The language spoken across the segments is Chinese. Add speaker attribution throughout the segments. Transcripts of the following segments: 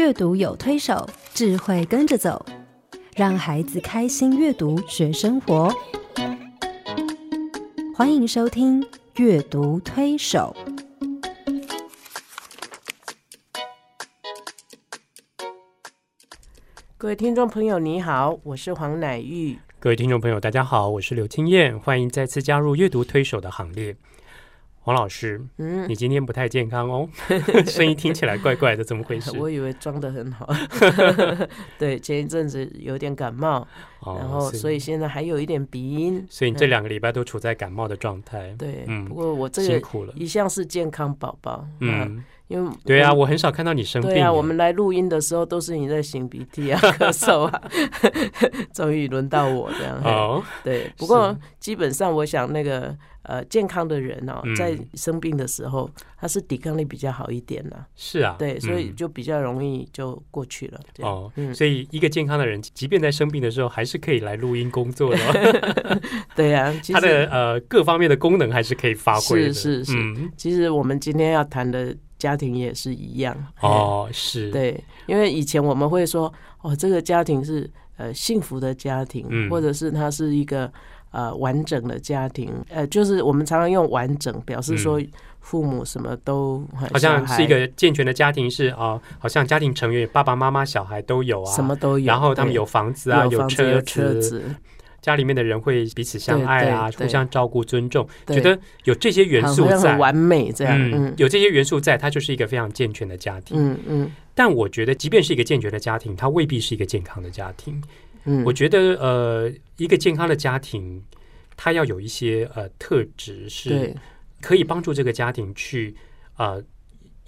Speaker 1: 阅读有推手，智慧跟着走，让孩子开心阅读学生活。欢迎收听《阅读推手》。
Speaker 2: 各位听众朋友，你好，我是黄乃玉。
Speaker 3: 各位听众朋友，大家好，我是刘青燕，欢迎再次加入阅读推手的行列。黄老师，嗯，你今天不太健康哦，声音听起来怪怪的，怎么回事？
Speaker 2: 我以为装的很好，对，前一阵子有点感冒，然后所以现在还有一点鼻音，
Speaker 3: 所以你这两个礼拜都处在感冒的状态。
Speaker 2: 对，嗯，不过我这个
Speaker 3: 辛苦了，
Speaker 2: 一向是健康宝宝，嗯。因为
Speaker 3: 对啊，我很少看到你生病。
Speaker 2: 对啊，我们来录音的时候都是你在擤鼻涕啊、咳嗽啊，终于轮到我这样。哦，对。不过基本上，我想那个呃，健康的人哦，在生病的时候，他是抵抗力比较好一点的。
Speaker 3: 是啊，
Speaker 2: 对，所以就比较容易就过去了。哦，
Speaker 3: 所以一个健康的人，即便在生病的时候，还是可以来录音工作的。
Speaker 2: 对呀，
Speaker 3: 他的呃各方面的功能还是可以发挥
Speaker 2: 的。是是是。其实我们今天要谈的。家庭也是一样
Speaker 3: 哦，是。
Speaker 2: 对，因为以前我们会说，哦，这个家庭是呃幸福的家庭，或者是它是一个呃完整的家庭，呃，就是我们常常用完整表示说父母什么都
Speaker 3: 好像是一个健全的家庭，是啊，好像家庭成员爸爸妈妈小孩都有啊，
Speaker 2: 什么都有，
Speaker 3: 然后他们有房子啊，
Speaker 2: 有
Speaker 3: 车
Speaker 2: 子。
Speaker 3: 家里面的人会彼此相爱啊，互相照顾、尊重，觉得有这些元素在，
Speaker 2: 完美这样。
Speaker 3: 嗯，有这些元素在，它就是一个非常健全的家庭。嗯嗯。但我觉得，即便是一个健全的家庭，它未必是一个健康的家庭。嗯，我觉得，呃，一个健康的家庭，它要有一些呃特质，是可以帮助这个家庭去呃。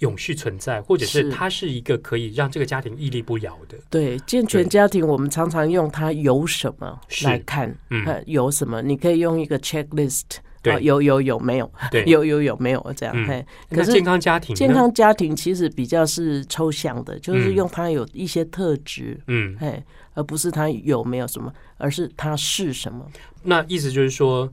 Speaker 3: 永续存在，或者是它是一个可以让这个家庭屹立不摇的。
Speaker 2: 对，健全家庭，我们常常用它有什么来看，嗯，有什么？你可以用一个 checklist，
Speaker 3: 对，
Speaker 2: 有有有没有？
Speaker 3: 对，
Speaker 2: 有有有没有这样？嘿，
Speaker 3: 可是健康家庭，
Speaker 2: 健康家庭其实比较是抽象的，就是用它有一些特质，嗯，嘿，而不是它有没有什么，而是它是什么。
Speaker 3: 那意思就是说。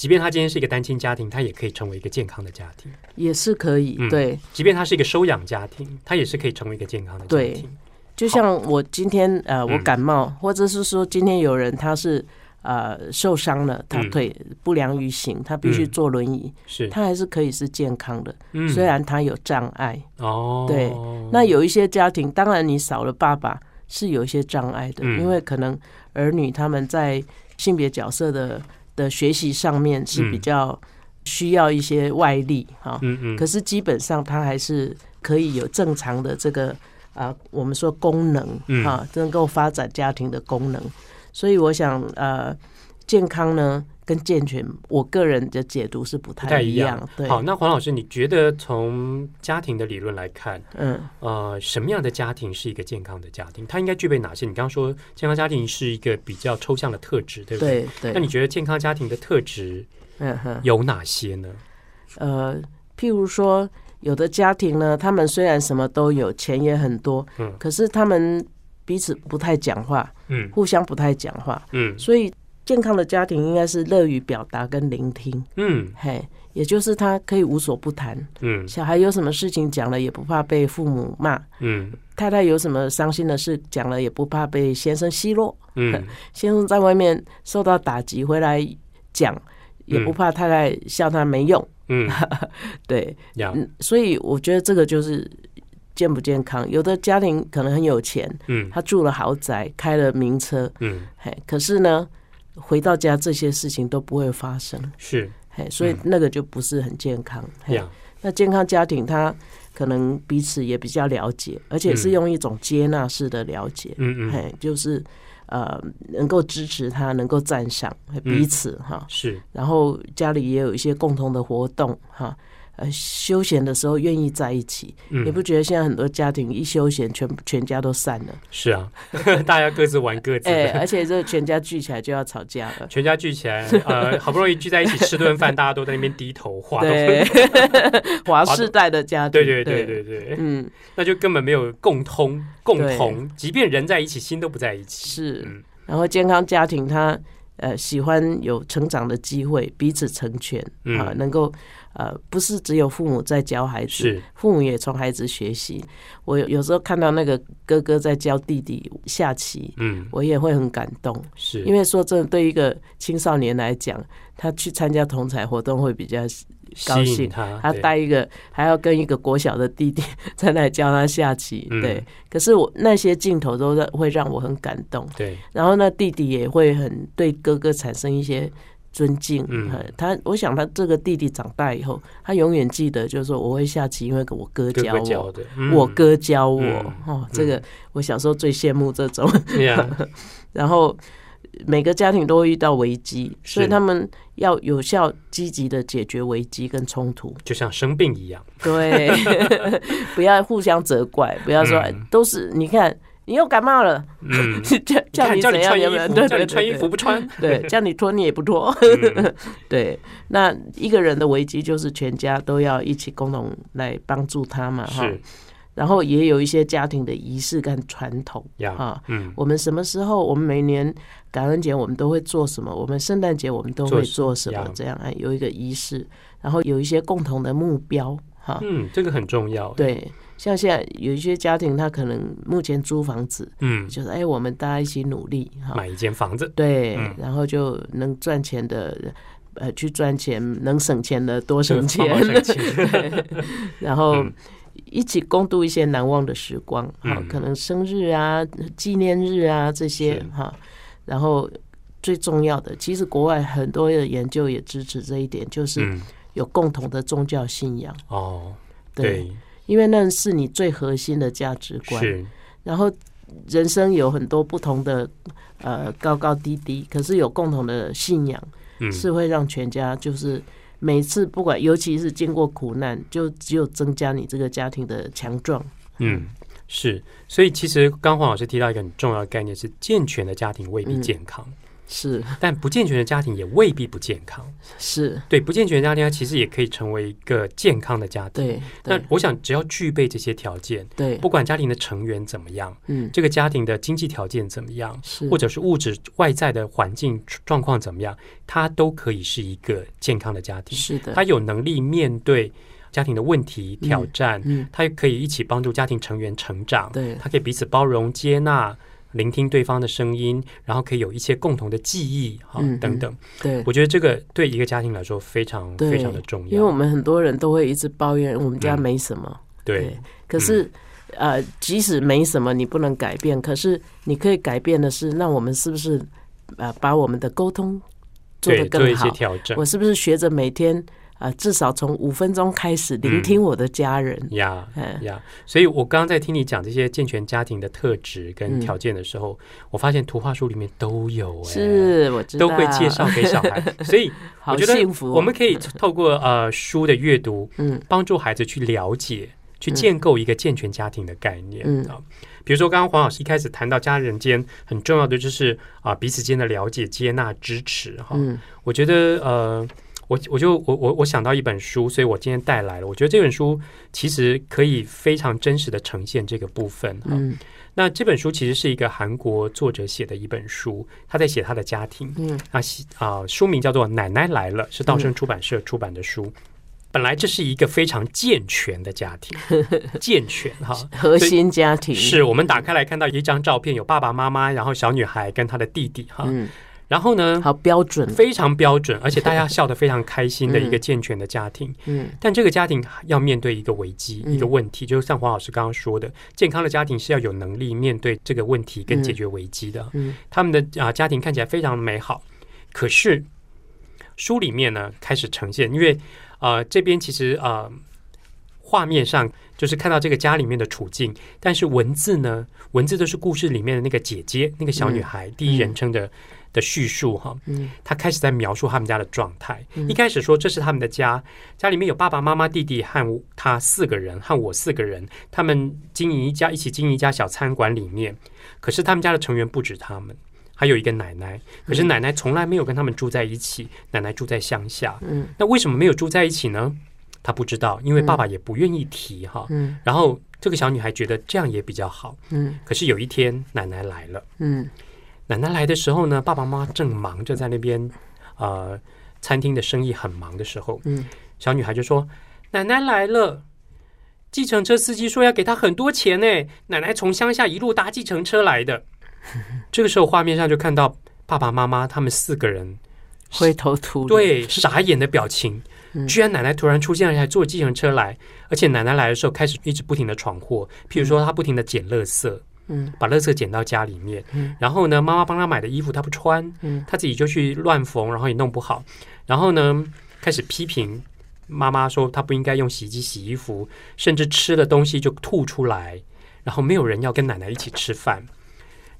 Speaker 3: 即便他今天是一个单亲家庭，他也可以成为一个健康的家庭，
Speaker 2: 也是可以。对，
Speaker 3: 即便他是一个收养家庭，他也是可以成为一个健康的家庭。
Speaker 2: 就像我今天呃，我感冒，或者是说今天有人他是呃受伤了，他腿不良于行，他必须坐轮椅，
Speaker 3: 是，
Speaker 2: 他还是可以是健康的。虽然他有障碍哦。对，那有一些家庭，当然你少了爸爸是有一些障碍的，因为可能儿女他们在性别角色的。的学习上面是比较需要一些外力哈，嗯嗯，可是基本上他还是可以有正常的这个啊，我们说功能啊，能够发展家庭的功能，所以我想呃，健康呢。跟健全，我个人的解读是不太一样。对，
Speaker 3: 好，那黄老师，你觉得从家庭的理论来看，嗯，呃，什么样的家庭是一个健康的家庭？它应该具备哪些？你刚刚说健康家庭是一个比较抽象的特质，对不对？
Speaker 2: 对。
Speaker 3: 那你觉得健康家庭的特质，嗯哼，有哪些呢？
Speaker 2: 呃，譬如说，有的家庭呢，他们虽然什么都有，钱也很多，嗯，可是他们彼此不太讲话，嗯，互相不太讲话，嗯，所以。健康的家庭应该是乐于表达跟聆听，嗯，嘿，也就是他可以无所不谈，嗯，小孩有什么事情讲了也不怕被父母骂，嗯，太太有什么伤心的事讲了也不怕被先生奚落，嗯，先生在外面受到打击回来讲也不怕太太笑他没用，嗯，对，嗯，所以我觉得这个就是健不健康。有的家庭可能很有钱，嗯，他住了豪宅，开了名车，嗯，嘿，可是呢。回到家，这些事情都不会发生，
Speaker 3: 是，
Speaker 2: 嘿，所以那个就不是很健康。那健康家庭，他可能彼此也比较了解，而且是用一种接纳式的了解，嗯嗯，嘿，就是呃，能够支持他，能够赞赏彼此，哈，
Speaker 3: 是。
Speaker 2: 然后家里也有一些共同的活动，哈。呃，休闲的时候愿意在一起，你不觉得现在很多家庭一休闲，全全家都散了？
Speaker 3: 是啊，大家各自玩各自。
Speaker 2: 哎，而且这全家聚起来就要吵架了。
Speaker 3: 全家聚起来，呃，好不容易聚在一起吃顿饭，大家都在那边低头 滑。
Speaker 2: 对，华世代的家庭，
Speaker 3: 对对对对对，嗯，那就根本没有共通共同，即便人在一起，心都不在一起。
Speaker 2: 是，然后健康家庭，他呃喜欢有成长的机会，彼此成全啊，能够呃不是只有父母在教孩子，父母也从孩子学习。我有时候看到那个哥哥在教弟弟下棋，嗯，我也会很感动，
Speaker 3: 是
Speaker 2: 因为说真的，对一个青少年来讲，他去参加同彩活动会比较。高兴，他带一个还要跟一个国小的弟弟 在那里教他下棋，对。可是我那些镜头都会让我很感动，
Speaker 3: 对。
Speaker 2: 然后那弟弟也会很对哥哥产生一些尊敬，嗯。他我想他这个弟弟长大以后，他永远记得就是说我会下棋，因为我哥教我，我哥教我。哦，这个我小时候最羡慕这种。然后。每个家庭都会遇到危机，所以他们要有效、积极的解决危机跟冲突，
Speaker 3: 就像生病一样。
Speaker 2: 对，不要互相责怪，不要说都是你看你又感冒了，嗯，叫
Speaker 3: 叫
Speaker 2: 你怎样
Speaker 3: 穿衣服，叫你穿衣服不穿，
Speaker 2: 对，叫你 脱你也不脱，对。那一个人的危机就是全家都要一起共同来帮助他嘛，哈。然后也有一些家庭的仪式跟传统，哈，嗯，我们什么时候？我们每年感恩节我们都会做什么？我们圣诞节我们都会做什么？这样啊，有一个仪式，然后有一些共同的目标，哈，
Speaker 3: 嗯，这个很重要。
Speaker 2: 对，像现在有一些家庭，他可能目前租房子，嗯，就是哎，我们大家一起努力，
Speaker 3: 哈，买一间房子，
Speaker 2: 对，然后就能赚钱的，呃，去赚钱，能省钱的多省钱，然后。一起共度一些难忘的时光，哈，可能生日啊、纪念日啊这些，哈。然后最重要的，其实国外很多的研究也支持这一点，就是有共同的宗教信仰。
Speaker 3: 哦，对，
Speaker 2: 因为那是你最核心的价值观。是。然后人生有很多不同的呃高高低低，可是有共同的信仰，是会让全家就是。每次不管，尤其是经过苦难，就只有增加你这个家庭的强壮。
Speaker 3: 嗯，是，所以其实刚黄老师提到一个很重要的概念，是健全的家庭未必健康。
Speaker 2: 是，
Speaker 3: 但不健全的家庭也未必不健康。
Speaker 2: 是
Speaker 3: 对不健全的家庭，它其实也可以成为一个健康的家庭。
Speaker 2: 对，
Speaker 3: 那我想只要具备这些条件，
Speaker 2: 对，
Speaker 3: 不管家庭的成员怎么样，嗯，这个家庭的经济条件怎么样，是，或者是物质外在的环境状况怎么样，它都可以是一个健康的家庭。
Speaker 2: 是的，
Speaker 3: 他有能力面对家庭的问题挑战，嗯，他可以一起帮助家庭成员成长，
Speaker 2: 对，
Speaker 3: 他可以彼此包容接纳。聆听对方的声音，然后可以有一些共同的记忆，哈，等等。
Speaker 2: 对，
Speaker 3: 我觉得这个对一个家庭来说非常非常的重要。
Speaker 2: 因为我们很多人都会一直抱怨我们家没什么，
Speaker 3: 对。
Speaker 2: 可是，呃，即使没什么，你不能改变。可是你可以改变的是，那我们是不是呃把我们的沟通做得更好？我是不是学着每天？啊，至少从五分钟开始聆听我的家人。
Speaker 3: 呀呀，所以我刚刚在听你讲这些健全家庭的特质跟条件的时候，我发现图画书里面都有，
Speaker 2: 是我知
Speaker 3: 道。都会介绍给小孩，所以我觉得我们可以透过呃书的阅读，嗯，帮助孩子去了解、去建构一个健全家庭的概念。啊。比如说，刚刚黄老师一开始谈到家人间很重要的就是啊彼此间的了解、接纳、支持哈。我觉得呃。我我就我我我想到一本书，所以我今天带来了。我觉得这本书其实可以非常真实的呈现这个部分哈。那这本书其实是一个韩国作者写的一本书，他在写他的家庭。嗯，啊，啊，书名叫做《奶奶来了》，是道生出版社出版的书。本来这是一个非常健全的家庭，健全哈，
Speaker 2: 核心家庭。
Speaker 3: 是我们打开来看到一张照片，有爸爸妈妈，然后小女孩跟她的弟弟哈。然后呢？
Speaker 2: 好标准，
Speaker 3: 非常标准，而且 大家笑得非常开心的一个健全的家庭。嗯，但这个家庭要面对一个危机，一个问题，就像黄老师刚刚说的，健康的家庭是要有能力面对这个问题跟解决危机的。嗯，他们的啊家庭看起来非常美好，可是书里面呢开始呈现，因为啊这边其实啊画面上就是看到这个家里面的处境，但是文字呢，文字都是故事里面的那个姐姐，那个小女孩，第一人称的。的叙述哈，他开始在描述他们家的状态。一开始说这是他们的家，家里面有爸爸妈妈、弟弟和他四个人，和我四个人。他们经营一家，一起经营一家小餐馆。里面，可是他们家的成员不止他们，还有一个奶奶。可是奶奶从来没有跟他们住在一起，奶奶住在乡下。嗯，那为什么没有住在一起呢？他不知道，因为爸爸也不愿意提哈。嗯，然后这个小女孩觉得这样也比较好。嗯，可是有一天奶奶来了。嗯。奶奶来的时候呢，爸爸妈妈正忙着在那边，呃，餐厅的生意很忙的时候，嗯，小女孩就说：“奶奶来了。”计程车司机说要给她很多钱呢。奶奶从乡下一路搭计程车来的。这个时候画面上就看到爸爸妈妈他们四个人
Speaker 2: 灰头土
Speaker 3: 对傻眼的表情。居然奶奶突然出现了，还坐计程车来，而且奶奶来的时候开始一直不停的闯祸，譬如说她不停的捡垃圾，嗯，把垃圾捡到家里面，嗯，然后呢，妈妈帮他买的衣服他不穿，嗯，她自己就去乱缝，然后也弄不好，然后呢，开始批评。妈妈说她不应该用洗衣机洗衣服，甚至吃的东西就吐出来，然后没有人要跟奶奶一起吃饭，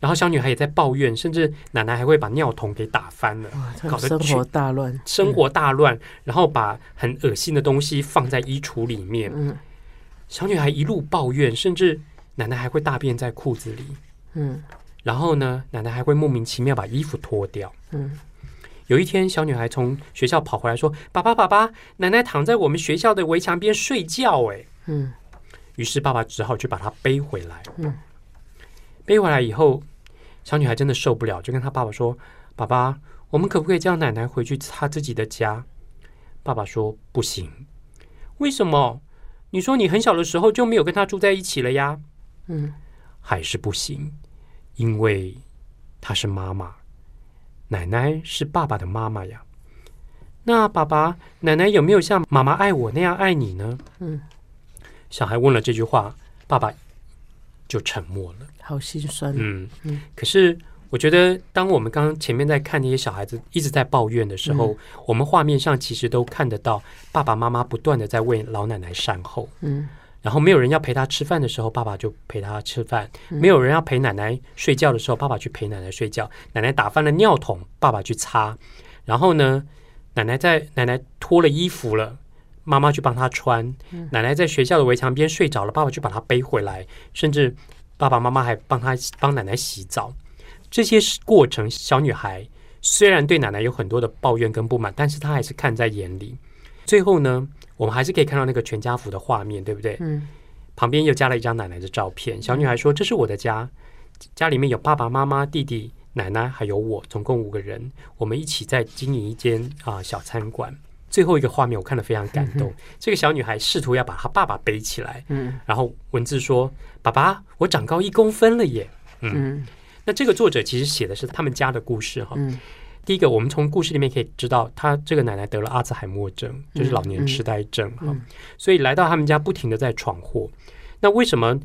Speaker 3: 然后小女孩也在抱怨，甚至奶奶还会把尿桶给打翻了，
Speaker 2: 搞得生活大乱，
Speaker 3: 生活大乱，然后把很恶心的东西放在衣橱里面。嗯，小女孩一路抱怨，甚至奶奶还会大便在裤子里。嗯，然后呢，奶奶还会莫名其妙把衣服脱掉。嗯。有一天，小女孩从学校跑回来，说：“爸爸，爸爸，奶奶躺在我们学校的围墙边睡觉。”哎，嗯。于是爸爸只好去把她背回来。嗯。背回来以后，小女孩真的受不了，就跟她爸爸说：“爸爸，我们可不可以叫奶奶回去她自己的家？”爸爸说：“不行。”为什么？你说你很小的时候就没有跟她住在一起了呀？嗯，还是不行，因为她是妈妈。奶奶是爸爸的妈妈呀，那爸爸奶奶有没有像妈妈爱我那样爱你呢？嗯，小孩问了这句话，爸爸就沉默了，
Speaker 2: 好心酸。嗯
Speaker 3: 嗯，可是我觉得，当我们刚刚前面在看那些小孩子一直在抱怨的时候，我们画面上其实都看得到爸爸妈妈不断的在为老奶奶善后。嗯。然后没有人要陪他吃饭的时候，爸爸就陪他吃饭；没有人要陪奶奶睡觉的时候，爸爸去陪奶奶睡觉。奶奶打翻了尿桶，爸爸去擦。然后呢，奶奶在奶奶脱了衣服了，妈妈去帮她穿。奶奶在学校的围墙边睡着了，爸爸去把她背回来。甚至爸爸妈妈还帮她帮奶奶洗澡。这些过程，小女孩虽然对奶奶有很多的抱怨跟不满，但是她还是看在眼里。最后呢？我们还是可以看到那个全家福的画面，对不对？嗯。旁边又加了一张奶奶的照片。小女孩说：“这是我的家，家里面有爸爸妈妈、弟弟、奶奶，还有我，总共五个人。我们一起在经营一间啊小餐馆。”最后一个画面我看得非常感动。这个小女孩试图要把她爸爸背起来，嗯。然后文字说：“爸爸，我长高一公分了耶。”嗯。那这个作者其实写的是他们家的故事哈。嗯。第一个，我们从故事里面可以知道，他这个奶奶得了阿兹海默症，就是老年痴呆症哈，所以来到他们家不停的在闯祸。那为什么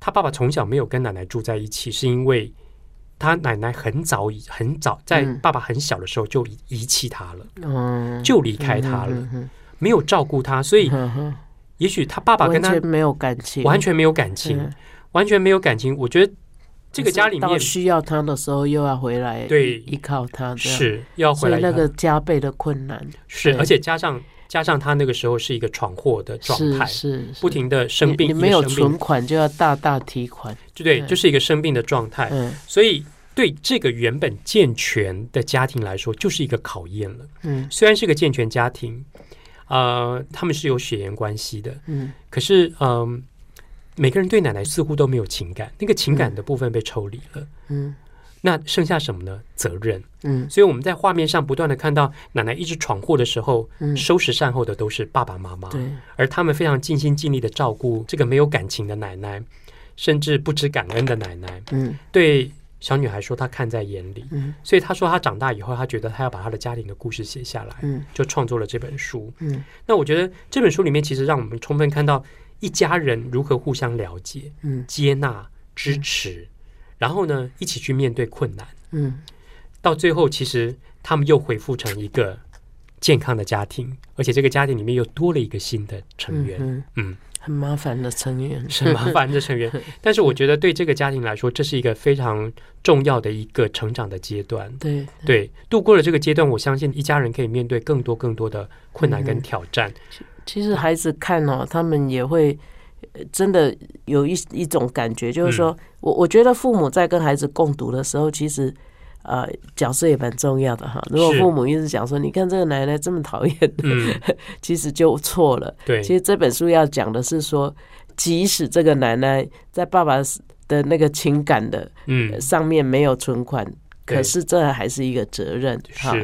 Speaker 3: 他爸爸从小没有跟奶奶住在一起？是因为他奶奶很早已很早在爸爸很小的时候就遗弃他了，就离开他了，没有照顾他，所以也许他爸爸跟他
Speaker 2: 没有感情，
Speaker 3: 完全没有感情，完全没有感情。我觉得。这个家里面
Speaker 2: 需要他的时候又要回来，
Speaker 3: 对，
Speaker 2: 依靠他，
Speaker 3: 是要回来，
Speaker 2: 那个加倍的困难。
Speaker 3: 是，而且加上加上他那个时候是一个闯祸的状态，
Speaker 2: 是
Speaker 3: 不停的生病，
Speaker 2: 你没有存款就要大大提款，
Speaker 3: 就对，就是一个生病的状态，嗯，所以对这个原本健全的家庭来说，就是一个考验了，嗯，虽然是个健全家庭，呃，他们是有血缘关系的，嗯，可是嗯。每个人对奶奶似乎都没有情感，那个情感的部分被抽离了。嗯，那剩下什么呢？责任。嗯，所以我们在画面上不断的看到奶奶一直闯祸的时候，收拾善后的都是爸爸妈妈。
Speaker 2: 对，
Speaker 3: 而他们非常尽心尽力的照顾这个没有感情的奶奶，甚至不知感恩的奶奶。嗯，对小女孩说，她看在眼里。嗯，所以她说，她长大以后，她觉得她要把她的家庭的故事写下来。嗯，就创作了这本书。嗯，那我觉得这本书里面其实让我们充分看到。一家人如何互相了解、嗯，接纳、支持，然后呢，一起去面对困难，嗯，到最后，其实他们又恢复成一个健康的家庭，而且这个家庭里面又多了一个新的成员，嗯，
Speaker 2: 很麻烦的成员，
Speaker 3: 是麻烦的成员，但是我觉得对这个家庭来说，这是一个非常重要的一个成长的阶段，
Speaker 2: 对
Speaker 3: 对，度过了这个阶段，我相信一家人可以面对更多更多的困难跟挑战。
Speaker 2: 其实孩子看哦，他们也会真的有一一种感觉，就是说我我觉得父母在跟孩子共读的时候，其实呃角色也蛮重要的哈。如果父母一直讲说，你看这个奶奶这么讨厌，其实就错了。
Speaker 3: 对，
Speaker 2: 其实这本书要讲的是说，即使这个奶奶在爸爸的那个情感的嗯上面没有存款。可是这还是一个责任。
Speaker 3: 哈，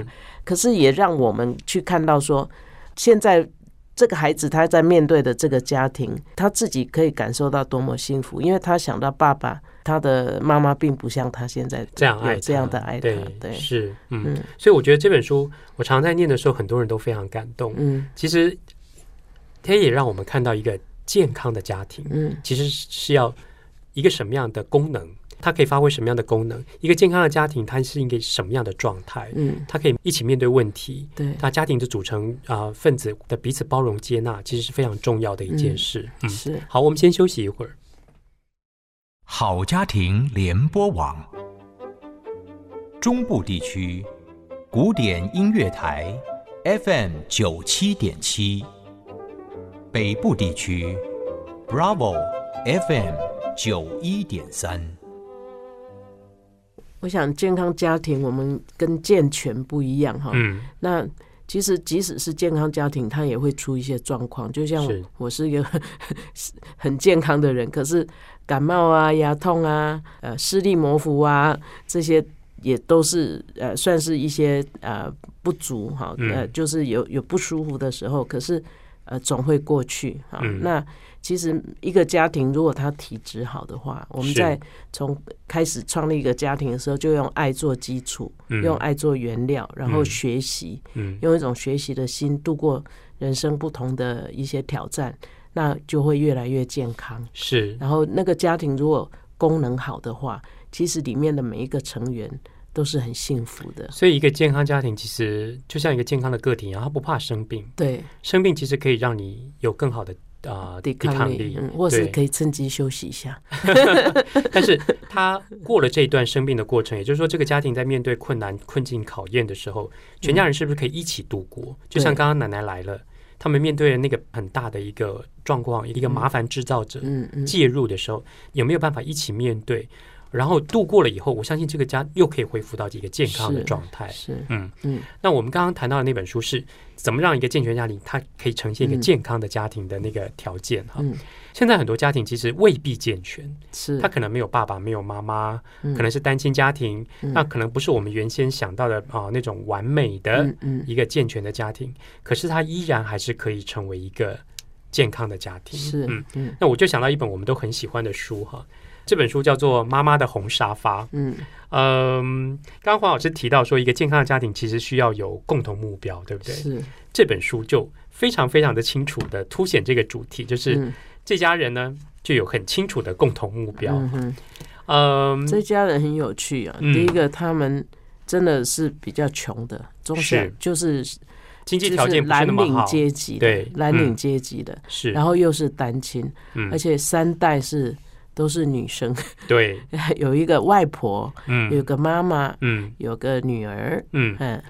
Speaker 2: 可是也让我们去看到说，现在这个孩子他在面对的这个家庭，他自己可以感受到多么幸福，因为他想到爸爸。他的妈妈并不像他现在
Speaker 3: 这样爱
Speaker 2: 这样的爱他，
Speaker 3: 对，是，嗯，所以我觉得这本书我常在念的时候，很多人都非常感动。嗯，其实它也让我们看到一个健康的家庭，嗯，其实是要一个什么样的功能，它可以发挥什么样的功能？一个健康的家庭，它是一个什么样的状态？嗯，它可以一起面对问题，
Speaker 2: 对，
Speaker 3: 它家庭的组成啊分子的彼此包容接纳，其实是非常重要的一件事。
Speaker 2: 嗯，是。
Speaker 3: 好，我们先休息一会儿。
Speaker 4: 好家庭联播网，中部地区古典音乐台 FM 九七点七，北部地区 Bravo FM 九一点三。
Speaker 2: 我想健康家庭，我们跟健全不一样哈。嗯，那其实即使是健康家庭，它也会出一些状况。就像我是一个 很健康的人，可是。感冒啊，牙痛啊，呃，视力模糊啊，这些也都是呃，算是一些呃不足哈，呃，就是有有不舒服的时候，可是呃，总会过去哈。那其实一个家庭如果他体质好的话，我们在从开始创立一个家庭的时候，就用爱做基础，用爱做原料，然后学习，用一种学习的心度过人生不同的一些挑战。那就会越来越健康，
Speaker 3: 是。
Speaker 2: 然后那个家庭如果功能好的话，其实里面的每一个成员都是很幸福的。
Speaker 3: 所以一个健康家庭其实就像一个健康的个体一样，他不怕生病。
Speaker 2: 对，
Speaker 3: 生病其实可以让你有更好的啊抵抗力，
Speaker 2: 或是可以趁机休息一下。
Speaker 3: 但是他过了这一段生病的过程，也就是说，这个家庭在面对困难、困境、考验的时候，全家人是不是可以一起度过？就像刚刚奶奶来了。他们面对那个很大的一个状况，一个麻烦制造者介入的时候，有没有办法一起面对？然后度过了以后，我相信这个家又可以恢复到一个健康的状态。
Speaker 2: 是，嗯嗯。
Speaker 3: 那我们刚刚谈到的那本书是怎么让一个健全家庭，它可以呈现一个健康的家庭的那个条件？哈。现在很多家庭其实未必健全，
Speaker 2: 是
Speaker 3: 他可能没有爸爸，没有妈妈，可能是单亲家庭，那可能不是我们原先想到的啊那种完美的一个健全的家庭，可是他依然还是可以成为一个健康的家庭。
Speaker 2: 是，嗯，
Speaker 3: 那我就想到一本我们都很喜欢的书哈，这本书叫做《妈妈的红沙发》。嗯嗯，刚刚黄老师提到说，一个健康的家庭其实需要有共同目标，对不对？
Speaker 2: 是，
Speaker 3: 这本书就非常非常的清楚的凸显这个主题，就是。这家人呢，就有很清楚的共同目标。
Speaker 2: 嗯，这家人很有趣啊。第一个，他们真的是比较穷的，中下就是
Speaker 3: 经济条件
Speaker 2: 蓝领阶级，
Speaker 3: 对
Speaker 2: 蓝领阶级的，
Speaker 3: 是，
Speaker 2: 然后又是单亲，而且三代是都是女生，
Speaker 3: 对，
Speaker 2: 有一个外婆，嗯，有个妈妈，嗯，有个女儿，嗯。嗯。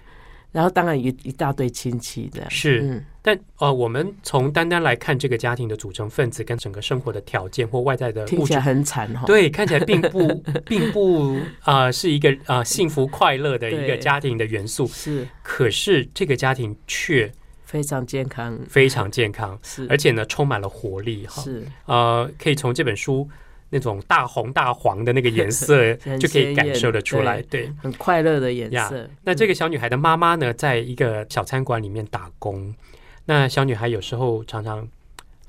Speaker 2: 然后当然一一大堆亲戚的
Speaker 3: 是，但呃，我们从单单来看这个家庭的组成分子跟整个生活的条件或外在的
Speaker 2: 听起来很惨哈，
Speaker 3: 对，看起来并不 并不啊是一个啊幸福快乐的一个家庭的元素。
Speaker 2: 是，
Speaker 3: 可是这个家庭却
Speaker 2: 非常健康，
Speaker 3: 非常健康。
Speaker 2: 是，
Speaker 3: 而且呢充满了活力
Speaker 2: 哈，是。
Speaker 3: 呃，可以从这本书。那种大红大黄的那个颜色，就可以感受得出来，对，
Speaker 2: 很快乐的颜色。
Speaker 3: 那这个小女孩的妈妈呢，在一个小餐馆里面打工。那小女孩有时候常常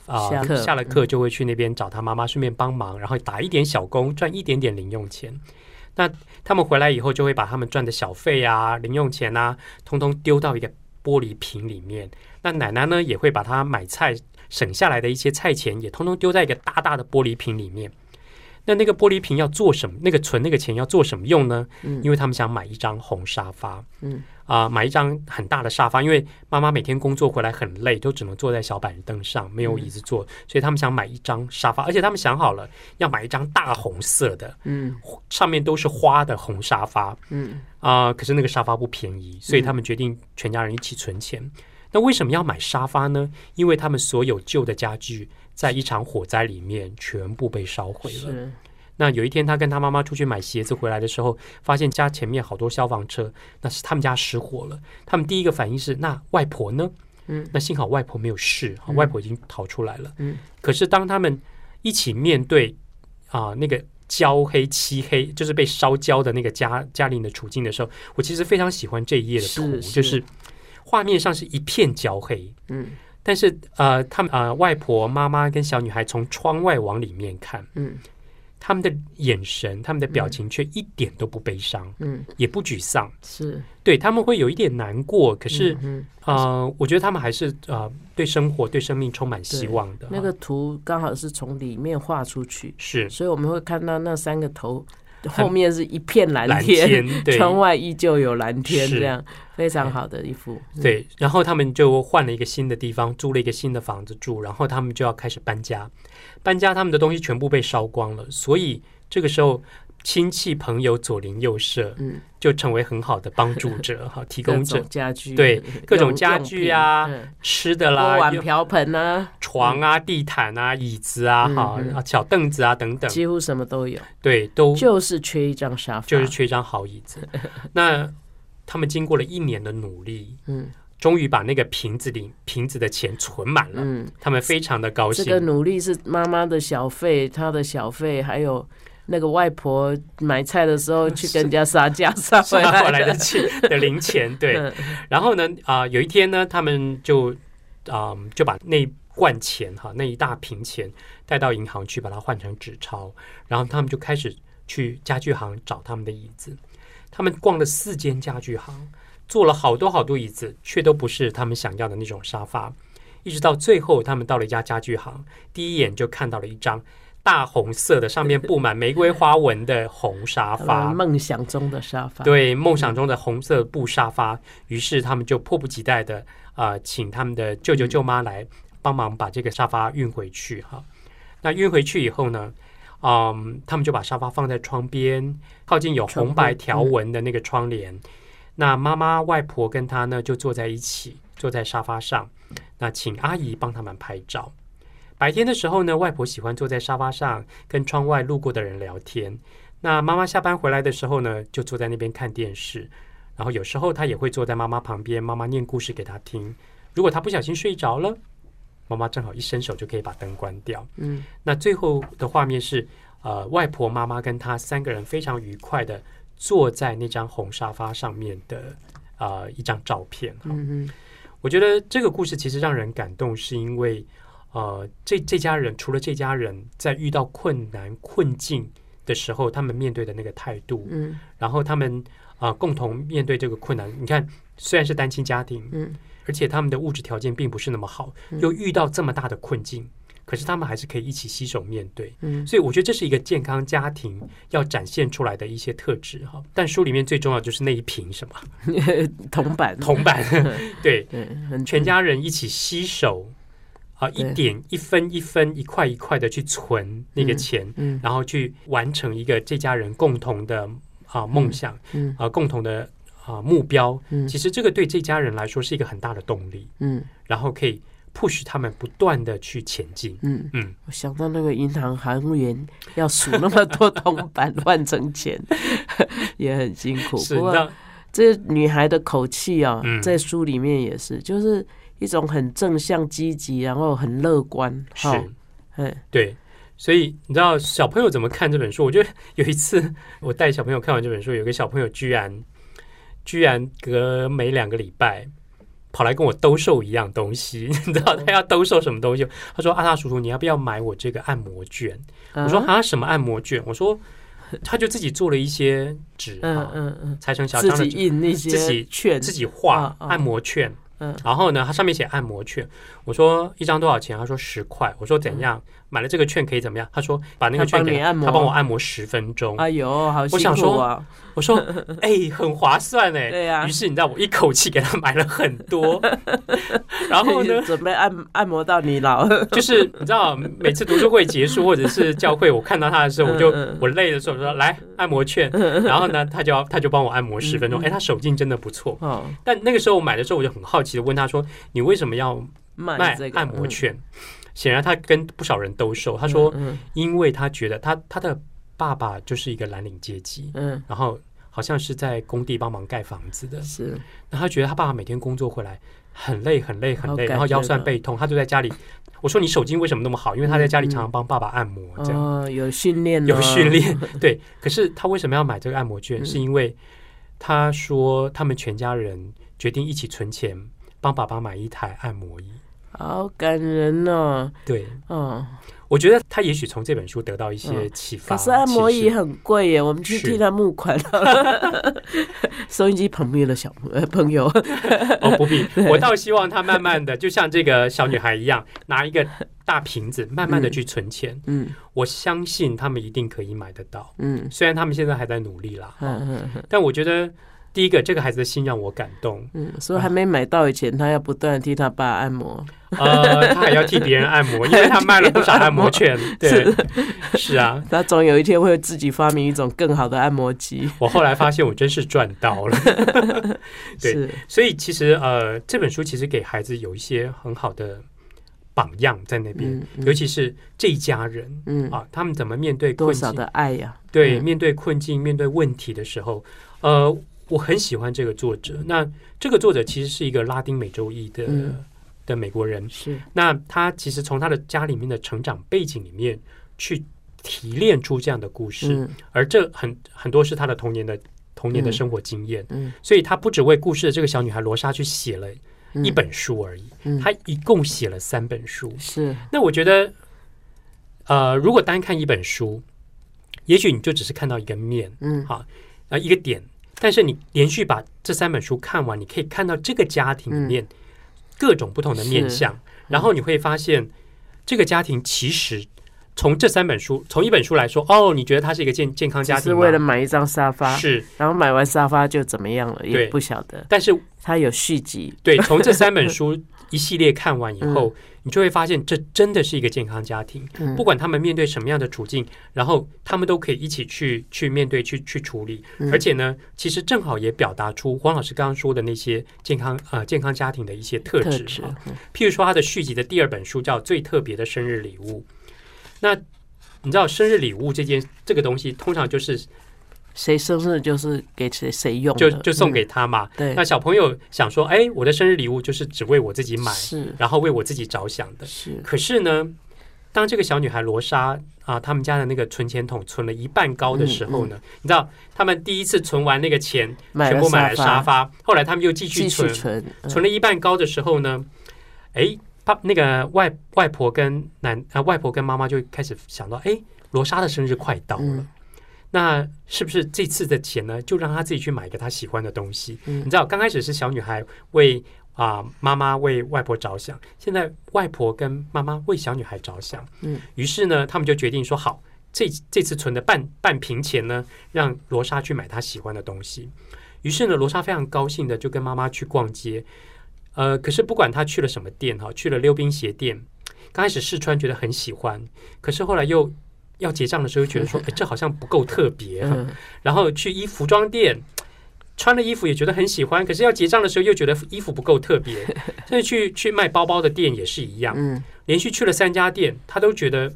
Speaker 3: 啊，下了课就会去那边找她妈妈，顺便帮忙，然后打一点小工，赚一点点零用钱。那他们回来以后，就会把他们赚的小费啊、零用钱啊，通通丢到一个玻璃瓶里面。那奶奶呢，也会把她买菜省下来的一些菜钱，也通通丢在一个大大的玻璃瓶里面。那那个玻璃瓶要做什么？那个存那个钱要做什么用呢？嗯，因为他们想买一张红沙发，嗯啊，买一张很大的沙发，因为妈妈每天工作回来很累，都只能坐在小板凳上，没有椅子坐，所以他们想买一张沙发，而且他们想好了要买一张大红色的，嗯，上面都是花的红沙发，嗯啊，可是那个沙发不便宜，所以他们决定全家人一起存钱。那为什么要买沙发呢？因为他们所有旧的家具。在一场火灾里面，全部被烧毁了。那有一天，他跟他妈妈出去买鞋子回来的时候，发现家前面好多消防车，那是他们家失火了。他们第一个反应是：那外婆呢？嗯，那幸好外婆没有事，外婆已经逃出来了。嗯，可是当他们一起面对啊那个焦黑、漆黑，就是被烧焦的那个家家里的处境的时候，我其实非常喜欢这一页的图，就是画面上是一片焦黑，嗯，但是呃，他们呃，外婆、妈妈跟小女孩从窗外往里面看，嗯。他们的眼神，他们的表情却一点都不悲伤，嗯，也不沮丧，
Speaker 2: 是。
Speaker 3: 对他们会有一点难过，可是，呃，我觉得他们还是呃，对生活、对生命充满希望的。
Speaker 2: 那个图刚好是从里面画出去，
Speaker 3: 是，
Speaker 2: 所以我们会看到那三个头后面是一片蓝天，窗外依旧有蓝天，这样非常好的一幅。
Speaker 3: 对，然后他们就换了一个新的地方，租了一个新的房子住，然后他们就要开始搬家。搬家，他们的东西全部被烧光了，所以这个时候亲戚朋友左邻右舍，嗯，就成为很好的帮助者 哈，提供者。
Speaker 2: 家具，
Speaker 3: 对 各种家具啊，吃的啦，
Speaker 2: 碗瓢盆啊，
Speaker 3: 床啊，地毯啊，椅子啊，哈，小凳子啊等等，
Speaker 2: 几乎什么都有，
Speaker 3: 对，都
Speaker 2: 就是缺一张沙发，
Speaker 3: 就是缺一张好椅子。那他们经过了一年的努力，嗯。终于把那个瓶子里瓶子的钱存满了，嗯，他们非常的高兴。
Speaker 2: 这个努力是妈妈的小费，他的小费，还有那个外婆买菜的时候去跟人家杀价杀回
Speaker 3: 来的 钱的零钱。对，然后呢，啊，有一天呢，他们就啊就把那罐钱哈那一大瓶钱带到银行去，把它换成纸钞，然后他们就开始去家具行找他们的椅子。他们逛了四间家具行。坐了好多好多椅子，却都不是他们想要的那种沙发。一直到最后，他们到了一家家具行，第一眼就看到了一张大红色的、上面布满玫瑰花纹的红沙发。
Speaker 2: 梦想中的沙发，
Speaker 3: 对，梦想中的红色布沙发。于是他们就迫不及待的啊，请他们的舅舅舅妈来帮忙把这个沙发运回去。哈，那运回去以后呢，嗯，他们就把沙发放在窗边，靠近有红白条纹的那个窗帘。那妈妈、外婆跟他呢，就坐在一起，坐在沙发上。那请阿姨帮他们拍照。白天的时候呢，外婆喜欢坐在沙发上跟窗外路过的人聊天。那妈妈下班回来的时候呢，就坐在那边看电视。然后有时候她也会坐在妈妈旁边，妈妈念故事给她听。如果她不小心睡着了，妈妈正好一伸手就可以把灯关掉。嗯，那最后的画面是，呃，外婆、妈妈跟她三个人非常愉快的。坐在那张红沙发上面的呃一张照片，嗯我觉得这个故事其实让人感动，是因为呃这这家人除了这家人在遇到困难困境的时候，他们面对的那个态度，嗯，然后他们啊共同面对这个困难，你看虽然是单亲家庭，嗯，而且他们的物质条件并不是那么好，又遇到这么大的困境。可是他们还是可以一起携手面对，嗯，所以我觉得这是一个健康家庭要展现出来的一些特质哈。但书里面最重要就是那一瓶什么
Speaker 2: 铜板，
Speaker 3: 铜板，对，全家人一起携手啊，一点一分一分一块一块的去存那个钱，嗯，然后去完成一个这家人共同的啊梦想，嗯啊共同的啊目标，嗯，其实这个对这家人来说是一个很大的动力，嗯，然后可以。push 他们不断的去前进。嗯
Speaker 2: 嗯，我想到那个银行行员要数那么多铜板 换成钱，也很辛苦。不过，这女孩的口气啊，在书里面也是，就是一种很正向、积极，然后很乐观。
Speaker 3: 是，嗯，对。所以你知道小朋友怎么看这本书？我觉得有一次我带小朋友看完这本书，有个小朋友居然居然隔每两个礼拜。跑来跟我兜售一样东西，你知道他要兜售什么东西？他说：“阿大叔叔，你要不要买我这个按摩券？”我说：“啊，什么按摩券？”我说：“他就自己做了一些纸，嗯嗯嗯，裁成小张的
Speaker 2: 印那些，
Speaker 3: 自己券，自己画按摩券。嗯，然后呢，它上面写按摩券。我说一张多少钱？他说十块。我说怎样？买了这个券可以怎么样？他说把那个券给他帮我按摩十分钟。
Speaker 2: 哎呦，好辛苦啊！
Speaker 3: 我说 哎，很划算哎。
Speaker 2: 对呀。
Speaker 3: 于是你知道，我一口气给他买了很多。然后呢，
Speaker 2: 准备按按摩到你老。
Speaker 3: 就是你知道，每次读书会结束或者是教会，我看到他的时候，我就我累的时候说来按摩券。然后呢，他就要他就帮我按摩十分钟。哎，他手劲真的不错。哦。但那个时候我买的时候，我就很好奇的问他说：“你为什么要卖按摩券？”显然，他跟不少人兜售。他说：“因为他觉得他他的爸爸就是一个蓝领阶级，嗯，然后好像是在工地帮忙盖房子的。
Speaker 2: 是，
Speaker 3: 那他觉得他爸爸每天工作回来很累，很累，很累，然后腰酸背痛，他就在家里我说你手筋为什么那么好？因为他在家里常常帮爸爸按摩，这样
Speaker 2: 有训练，
Speaker 3: 有训练。对，可是他为什么要买这个按摩券？是因为他说他们全家人决定一起存钱帮爸爸买一台按摩仪，
Speaker 2: 好感人哦。
Speaker 3: 对，嗯。我觉得他也许从这本书得到一些启发。
Speaker 2: 可是按摩椅很贵耶，我们去替他募款。收音机旁边的小朋友，
Speaker 3: 哦不必，我倒希望他慢慢的，就像这个小女孩一样，拿一个大瓶子，慢慢的去存钱。嗯，我相信他们一定可以买得到。嗯，虽然他们现在还在努力啦，嗯嗯但我觉得。第一个，这个孩子的心让我感动。
Speaker 2: 嗯，所以还没买到以前，他要不断替他爸按摩。
Speaker 3: 呃，他还要替别人按摩，因为他卖了不少按摩券。对，是啊，
Speaker 2: 他总有一天会自己发明一种更好的按摩机。
Speaker 3: 我后来发现，我真是赚到了。对，所以其实呃，这本书其实给孩子有一些很好的榜样在那边，尤其是这一家人，嗯啊，他们怎么面对
Speaker 2: 多少的爱呀？
Speaker 3: 对，面对困境、面对问题的时候，呃。我很喜欢这个作者。那这个作者其实是一个拉丁美洲裔的的美国人。
Speaker 2: 是。
Speaker 3: 那他其实从他的家里面的成长背景里面去提炼出这样的故事，而这很很多是他的童年的童年的生活经验。嗯。所以他不只为故事的这个小女孩罗莎去写了一本书而已。嗯。他一共写了三本书。
Speaker 2: 是。
Speaker 3: 那我觉得，呃，如果单看一本书，也许你就只是看到一个面。嗯。好，啊，一个点。但是你连续把这三本书看完，你可以看到这个家庭里面各种不同的面相，然后你会发现这个家庭其实从这三本书，从一本书来说，哦，你觉得它是一个健健康家庭，
Speaker 2: 是为了买一张沙发，
Speaker 3: 是，
Speaker 2: 然后买完沙发就怎么样了，也不晓得。
Speaker 3: 但是
Speaker 2: 它有续集，
Speaker 3: 对，从这三本书一系列看完以后。你就会发现，这真的是一个健康家庭。不管他们面对什么样的处境，然后他们都可以一起去去面对、去去处理。而且呢，其实正好也表达出黄老师刚刚说的那些健康呃健康家庭的一些特质。譬如说，他的续集的第二本书叫《最特别的生日礼物》。那你知道，生日礼物这件这个东西，通常就是。
Speaker 2: 谁生日就是给谁谁用，
Speaker 3: 就就送给他嘛。
Speaker 2: 对，
Speaker 3: 那小朋友想说，哎，我的生日礼物就是只为我自己买，
Speaker 2: 是，
Speaker 3: 然后为我自己着想的。
Speaker 2: 是，
Speaker 3: 可是呢，当这个小女孩罗莎啊，他们家的那个存钱筒存了一半高的时候呢，你知道，他们第一次存完那个钱，全部买了沙发，后来他们又继续存，存了一半高的时候呢，哎，爸那个外外婆跟奶啊外婆跟妈妈就开始想到，哎，罗莎的生日快到了。那是不是这次的钱呢？就让他自己去买一个他喜欢的东西。你知道，刚开始是小女孩为啊妈妈为外婆着想，现在外婆跟妈妈为小女孩着想。嗯，于是呢，他们就决定说好，这这次存的半半瓶钱呢，让罗莎去买她喜欢的东西。于是呢，罗莎非常高兴的就跟妈妈去逛街。呃，可是不管她去了什么店哈，去了溜冰鞋店，刚开始试穿觉得很喜欢，可是后来又。要结账的时候，觉得说，哎，这好像不够特别。然后去衣服装店，穿了衣服也觉得很喜欢，可是要结账的时候又觉得衣服不够特别。所以去去卖包包的店也是一样。嗯，连续去了三家店，他都觉得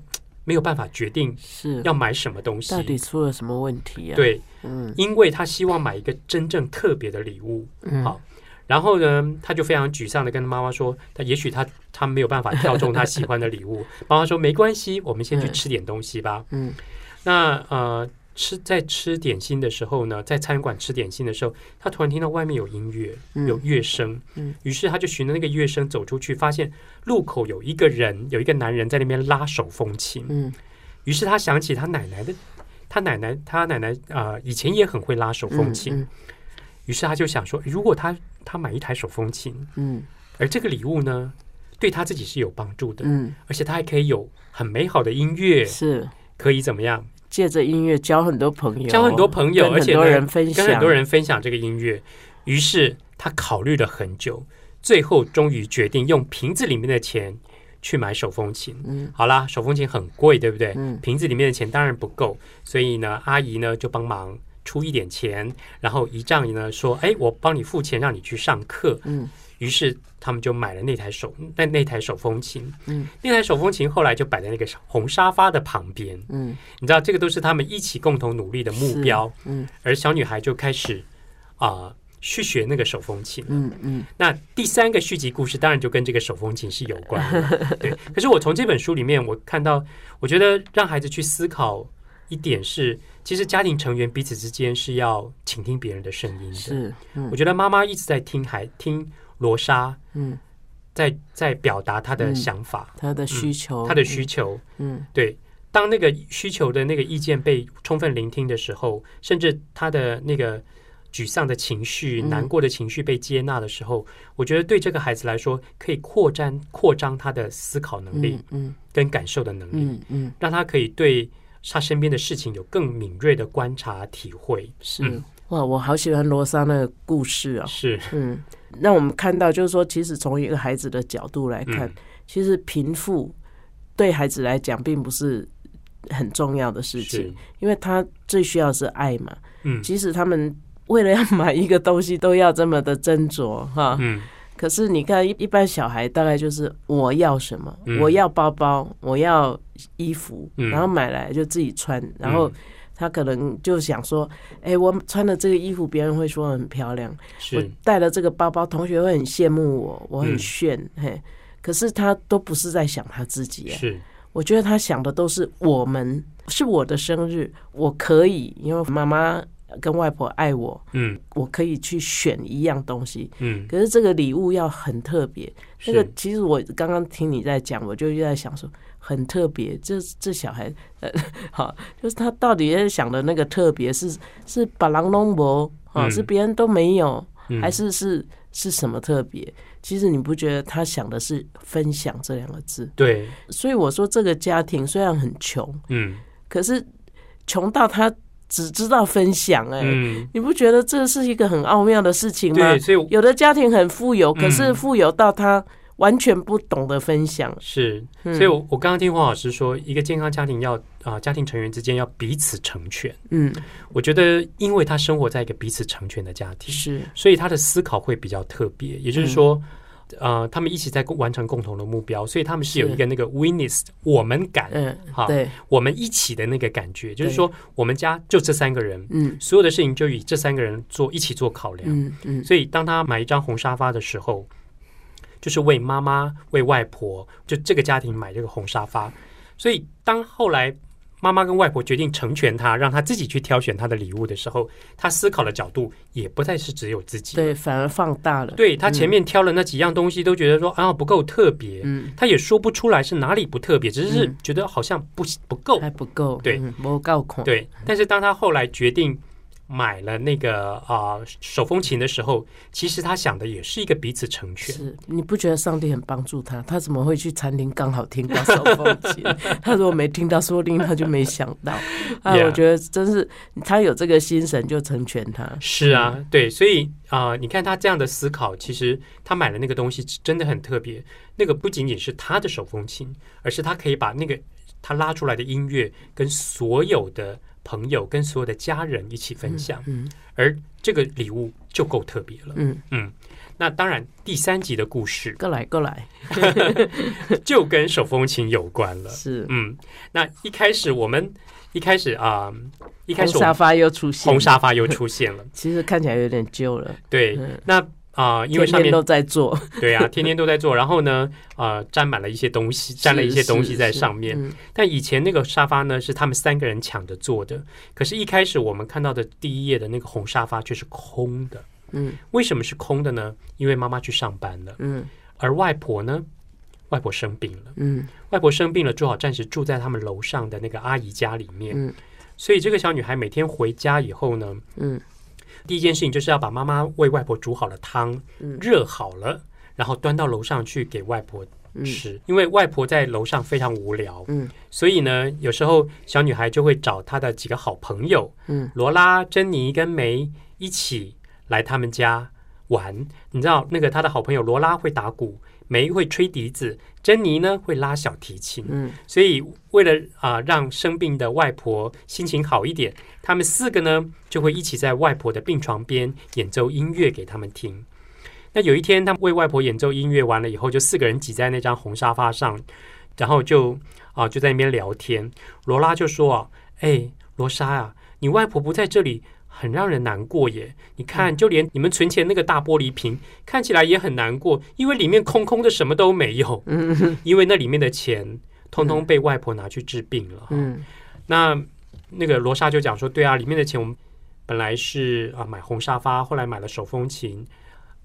Speaker 3: 没有办法决定
Speaker 2: 是
Speaker 3: 要买什么东西。
Speaker 2: 到底出了什么问题啊？
Speaker 3: 对，嗯，因为他希望买一个真正特别的礼物。好。然后呢，他就非常沮丧的跟妈妈说：“他也许他他没有办法挑中他喜欢的礼物。”妈妈说：“没关系，我们先去吃点东西吧。”嗯，那呃，吃在吃点心的时候呢，在餐馆吃点心的时候，他突然听到外面有音乐，有乐声。嗯，于是他就循着那个乐声走出去，发现路口有一个人，有一个男人在那边拉手风琴。嗯，于是他想起他奶奶的，他奶奶，他奶奶啊，以前也很会拉手风琴。于是他就想说，如果他他买一台手风琴，嗯，而这个礼物呢，对他自己是有帮助的，嗯，而且他还可以有很美好的音乐，
Speaker 2: 是
Speaker 3: 可以怎么样？
Speaker 2: 借着音乐交很多朋友，
Speaker 3: 交很多朋友，而且
Speaker 2: 跟人分
Speaker 3: 享，跟很多人分享这个音乐。于是他考虑了很久，最后终于决定用瓶子里面的钱去买手风琴。嗯，好啦，手风琴很贵，对不对？嗯，瓶子里面的钱当然不够，所以呢，阿姨呢就帮忙。出一点钱，然后姨丈呢说：“哎，我帮你付钱，让你去上课。”嗯，于是他们就买了那台手那那台手风琴。嗯，那台手风琴后来就摆在那个红沙发的旁边。嗯，你知道这个都是他们一起共同努力的目标。嗯，而小女孩就开始啊去学那个手风琴。嗯嗯。那第三个续集故事当然就跟这个手风琴是有关的。对。可是我从这本书里面，我看到，我觉得让孩子去思考一点是，其实家庭成员彼此之间是要倾听别人的声音的。
Speaker 2: 是。
Speaker 3: 我觉得妈妈一直在听，还听罗莎，嗯，在在表达她的想法，
Speaker 2: 她的需求，
Speaker 3: 她的需求。嗯，对。当那个需求的那个意见被充分聆听的时候，甚至他的那个沮丧的情绪、难过的情绪被接纳的时候，我觉得对这个孩子来说，可以扩展、扩张他的思考能力，嗯，跟感受的能力，嗯嗯，让他可以对他身边的事情有更敏锐的观察、体会。
Speaker 2: 是哇，我好喜欢罗莎那个故事啊！
Speaker 3: 是，
Speaker 2: 嗯，那我们看到，就是说，其实从一个孩子的角度来看，其实贫富对孩子来讲，并不是。很重要的事情，因为他最需要是爱嘛。嗯，即使他们为了要买一个东西都要这么的斟酌哈。嗯，可是你看，一一般小孩大概就是我要什么，我要包包，我要衣服，然后买来就自己穿，然后他可能就想说，哎，我穿的这个衣服别人会说很漂亮，我带了这个包包，同学会很羡慕我，我很炫嘿。可是他都不是在想他自己，
Speaker 3: 是。
Speaker 2: 我觉得他想的都是我们是我的生日，我可以，因为妈妈跟外婆爱我，嗯，我可以去选一样东西，嗯，可是这个礼物要很特别。那个其实我刚刚听你在讲，我就在想说很特别，这这小孩，呃，好，就是他到底在想的那个特别是是把狼龙博啊，是别人都没有，还是是是什么特别？其实你不觉得他想的是分享这两个字？
Speaker 3: 对，
Speaker 2: 所以我说这个家庭虽然很穷，嗯，可是穷到他只知道分享，哎，你不觉得这是一个很奥妙的事情吗？
Speaker 3: 所以
Speaker 2: 有的家庭很富有，可是富有到他。完全不懂得分享，
Speaker 3: 是，所以，我我刚刚听黄老师说，一个健康家庭要啊，家庭成员之间要彼此成全。嗯，我觉得，因为他生活在一个彼此成全的家庭，
Speaker 2: 是，
Speaker 3: 所以他的思考会比较特别。也就是说，呃，他们一起在完成共同的目标，所以他们是有一个那个 witness 我们感，嗯，
Speaker 2: 好，对，
Speaker 3: 我们一起的那个感觉，就是说，我们家就这三个人，嗯，所有的事情就以这三个人做一起做考量，嗯嗯，所以当他买一张红沙发的时候。就是为妈妈、为外婆，就这个家庭买这个红沙发。所以，当后来妈妈跟外婆决定成全他，让他自己去挑选他的礼物的时候，他思考的角度也不再是只有自己，
Speaker 2: 对，反而放大了。
Speaker 3: 对他前面挑了那几样东西，都觉得说啊不够特别，嗯，他也说不出来是哪里不特别，只是觉得好像不不够，
Speaker 2: 还不够，
Speaker 3: 对，
Speaker 2: 不够空，
Speaker 3: 对。但是当他后来决定。买了那个啊手风琴的时候，其实他想的也是一个彼此成全。
Speaker 2: 是你不觉得上帝很帮助他？他怎么会去餐厅刚好听到手风琴？他如果没听到，说不定他就没想到。啊，我觉得真是他有这个心神就成全他。
Speaker 3: 是啊，对，所以啊，你看他这样的思考，其实他买了那个东西真的很特别。那个不仅仅是他的手风琴，而是他可以把那个他拉出来的音乐跟所有的。朋友跟所有的家人一起分享，嗯，而这个礼物就够特别了，嗯。嗯。那当然，第三集的故事，
Speaker 2: 过来过来，
Speaker 3: 就跟手风琴有关了，
Speaker 2: 是。
Speaker 3: 嗯。那一开始我们一开始啊，一开始红
Speaker 2: 沙发又出现，
Speaker 3: 红沙发又出现了，
Speaker 2: 其实看起来有点旧了，
Speaker 3: 对，那。啊，因为上面
Speaker 2: 都在做，
Speaker 3: 对啊，天天都在做。然后呢，呃，沾满了一些东西，沾了一些东西在上面。但以前那个沙发呢，是他们三个人抢着坐的。可是，一开始我们看到的第一页的那个红沙发却是空的。嗯，为什么是空的呢？因为妈妈去上班了。嗯，而外婆呢，外婆生病了。嗯，外婆生病了，只好暂时住在他们楼上的那个阿姨家里面。嗯，所以这个小女孩每天回家以后呢，嗯。第一件事情就是要把妈妈为外婆煮好的汤热好了，然后端到楼上去给外婆吃。因为外婆在楼上非常无聊，嗯，所以呢，有时候小女孩就会找她的几个好朋友，嗯，罗拉、珍妮跟梅一起来他们家玩。你知道，那个她的好朋友罗拉会打鼓。梅会吹笛子，珍妮呢会拉小提琴。嗯，所以为了啊让生病的外婆心情好一点，他们四个呢就会一起在外婆的病床边演奏音乐给他们听。那有一天，他们为外婆演奏音乐完了以后，就四个人挤在那张红沙发上，然后就啊就在那边聊天。罗拉就说：“啊，哎，罗莎啊，你外婆不在这里。”很让人难过耶。你看，就连你们存钱那个大玻璃瓶，看起来也很难过，因为里面空空的，什么都没有。嗯，因为那里面的钱，通通被外婆拿去治病了。嗯，那那个罗莎就讲说，对啊，里面的钱我们本来是啊买红沙发，后来买了手风琴，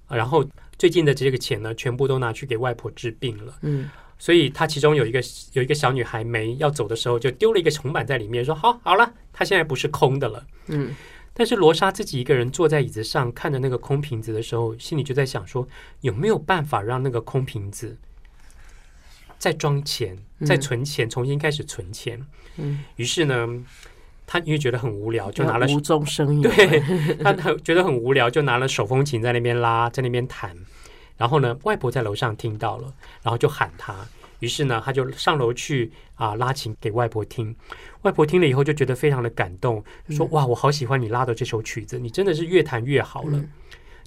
Speaker 3: 然后最近的这个钱呢，全部都拿去给外婆治病了。嗯。所以，他其中有一个有一个小女孩没要走的时候，就丢了一个铜板在里面，说：“好，好了，她现在不是空的了。”嗯。但是罗莎自己一个人坐在椅子上看着那个空瓶子的时候，心里就在想说：有没有办法让那个空瓶子再装钱、再存钱、重新开始存钱？嗯。于是呢，他因为觉得很无聊，就拿了
Speaker 2: 无中生有。
Speaker 3: 对他，他觉得很无聊，就拿了手风琴在那边拉，在那边弹。然后呢，外婆在楼上听到了，然后就喊他。于是呢，他就上楼去啊拉琴给外婆听。外婆听了以后就觉得非常的感动，说：“哇，我好喜欢你拉的这首曲子，你真的是越弹越好了。”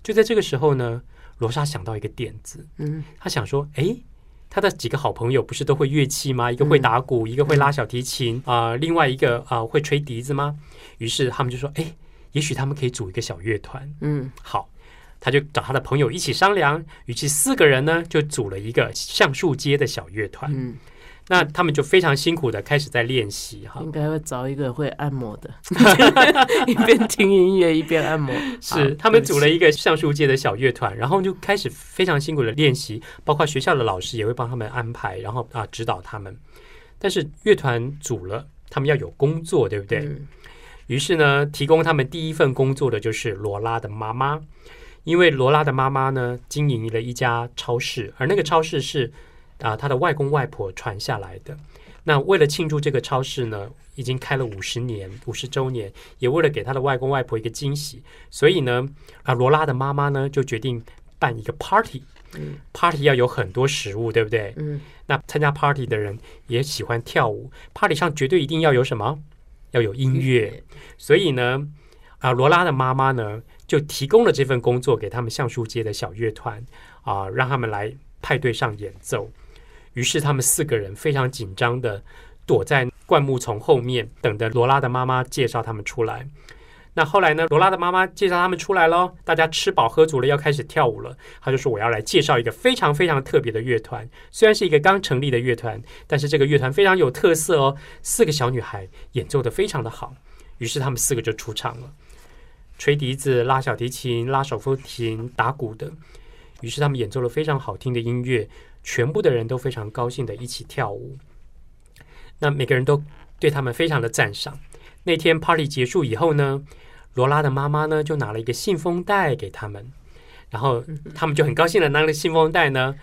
Speaker 3: 就在这个时候呢，罗莎想到一个点子，嗯，他想说：“哎，他的几个好朋友不是都会乐器吗？一个会打鼓，一个会拉小提琴啊，另外一个啊会吹笛子吗？”于是他们就说：“哎，也许他们可以组一个小乐团。”嗯，好。他就找他的朋友一起商量，于是四个人呢就组了一个橡树街的小乐团。嗯，那他们就非常辛苦的开始在练习哈。
Speaker 2: 应该会找一个会按摩的，一边听音乐一边按摩。
Speaker 3: 是，他们组了一个橡树街的小乐团，然后就开始非常辛苦的练习，包括学校的老师也会帮他们安排，然后啊指导他们。但是乐团组了，他们要有工作，对不对？于是呢，提供他们第一份工作的就是罗拉的妈妈。因为罗拉的妈妈呢，经营了一家超市，而那个超市是啊，她的外公外婆传下来的。那为了庆祝这个超市呢，已经开了五十年，五十周年，也为了给她的外公外婆一个惊喜，所以呢，啊，罗拉的妈妈呢，就决定办一个 party。嗯，party 要有很多食物，对不对？嗯，那参加 party 的人也喜欢跳舞，party 上绝对一定要有什么？要有音乐。所以呢，啊，罗拉的妈妈呢？就提供了这份工作给他们橡树街的小乐团啊，让他们来派对上演奏。于是他们四个人非常紧张的躲在灌木丛后面，等着罗拉的妈妈介绍他们出来。那后来呢，罗拉的妈妈介绍他们出来喽，大家吃饱喝足了，要开始跳舞了。他就说：“我要来介绍一个非常非常特别的乐团，虽然是一个刚成立的乐团，但是这个乐团非常有特色哦。四个小女孩演奏的非常的好。”于是他们四个就出场了。吹笛子、拉小提琴、拉手风琴、打鼓的，于是他们演奏了非常好听的音乐，全部的人都非常高兴的一起跳舞。那每个人都对他们非常的赞赏。那天 party 结束以后呢，罗拉的妈妈呢就拿了一个信封袋给他们，然后他们就很高兴的拿了信封袋呢，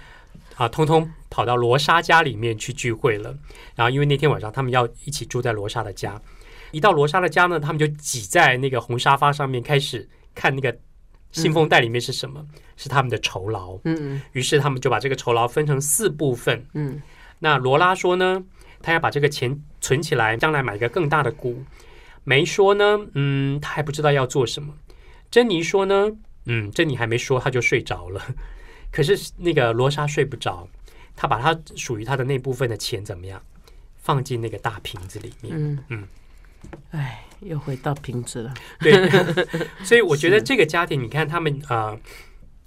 Speaker 3: 啊，通通跑到罗莎家里面去聚会了。然后因为那天晚上他们要一起住在罗莎的家。一到罗莎的家呢，他们就挤在那个红沙发上面，开始看那个信封袋里面是什么，是他们的酬劳。嗯嗯。于是他们就把这个酬劳分成四部分。嗯。那罗拉说呢，他要把这个钱存起来，将来买一个更大的股。没说呢，嗯，他还不知道要做什么。珍妮说呢，嗯，珍妮还没说，他就睡着了。可是那个罗莎睡不着，他把他属于他的那部分的钱怎么样，放进那个大瓶子里面。嗯嗯。
Speaker 2: 哎，又回到瓶子了。
Speaker 3: 对，所以我觉得这个家庭，你看他们啊，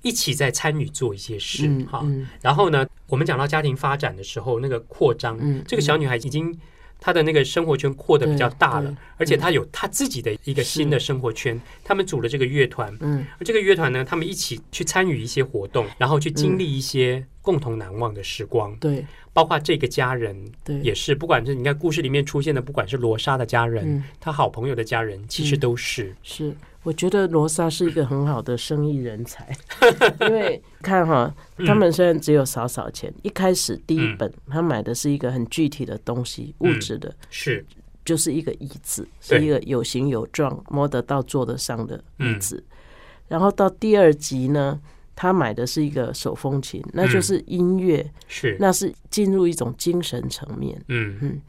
Speaker 3: 一起在参与做一些事哈。然后呢，我们讲到家庭发展的时候，那个扩张，这个小女孩已经。她的那个生活圈扩的比较大了，而且她有他自己的一个新的生活圈。他们组了这个乐团，嗯，而这个乐团呢，他们一起去参与一些活动，然后去经历一些共同难忘的时光。
Speaker 2: 对，
Speaker 3: 包括这个家人，对，也是，不管是你看故事里面出现的，不管是罗莎的家人，他好朋友的家人，其实都是。
Speaker 2: 是。我觉得罗莎是一个很好的生意人才，因为看哈，他们虽然只有少少钱，一开始第一本他买的是一个很具体的东西，物质的，
Speaker 3: 是。
Speaker 2: 就是一个椅子，是一个有形有状、摸得到、坐得上的椅子。然后到第二集呢，他买的是一个手风琴，那就是音乐，
Speaker 3: 是。
Speaker 2: 那是进入一种精神层面。嗯。嗯，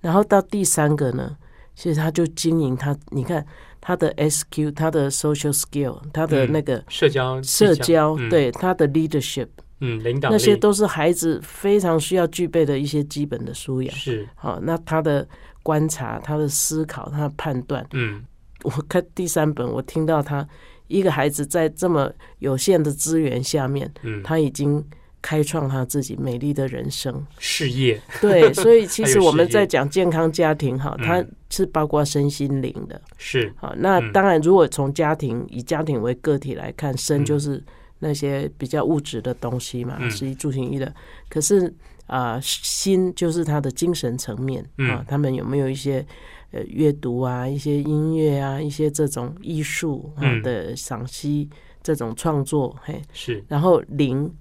Speaker 2: 然后到第三个呢，其实他就经营他，你看。他的 SQ，他的 social skill，他的那个
Speaker 3: 社交
Speaker 2: 社交，对他的 leadership，
Speaker 3: 嗯，领导
Speaker 2: 那些都是孩子非常需要具备的一些基本的素养。
Speaker 3: 是，
Speaker 2: 好，那他的观察、他的思考、他的判断，嗯，我看第三本，我听到他一个孩子在这么有限的资源下面，嗯，他已经开创他自己美丽的人生
Speaker 3: 事业。
Speaker 2: 对，所以其实我们在讲健康家庭哈，它是包括身心灵的。
Speaker 3: 是
Speaker 2: 好，那当然，如果从家庭以家庭为个体来看，身就是那些比较物质的东西嘛，是一住行一的。可是啊，心就是他的精神层面啊，他们有没有一些？呃，阅读啊，一些音乐啊，一些这种艺术啊的赏析，这种创作，嘿，
Speaker 3: 是。
Speaker 2: 然后灵，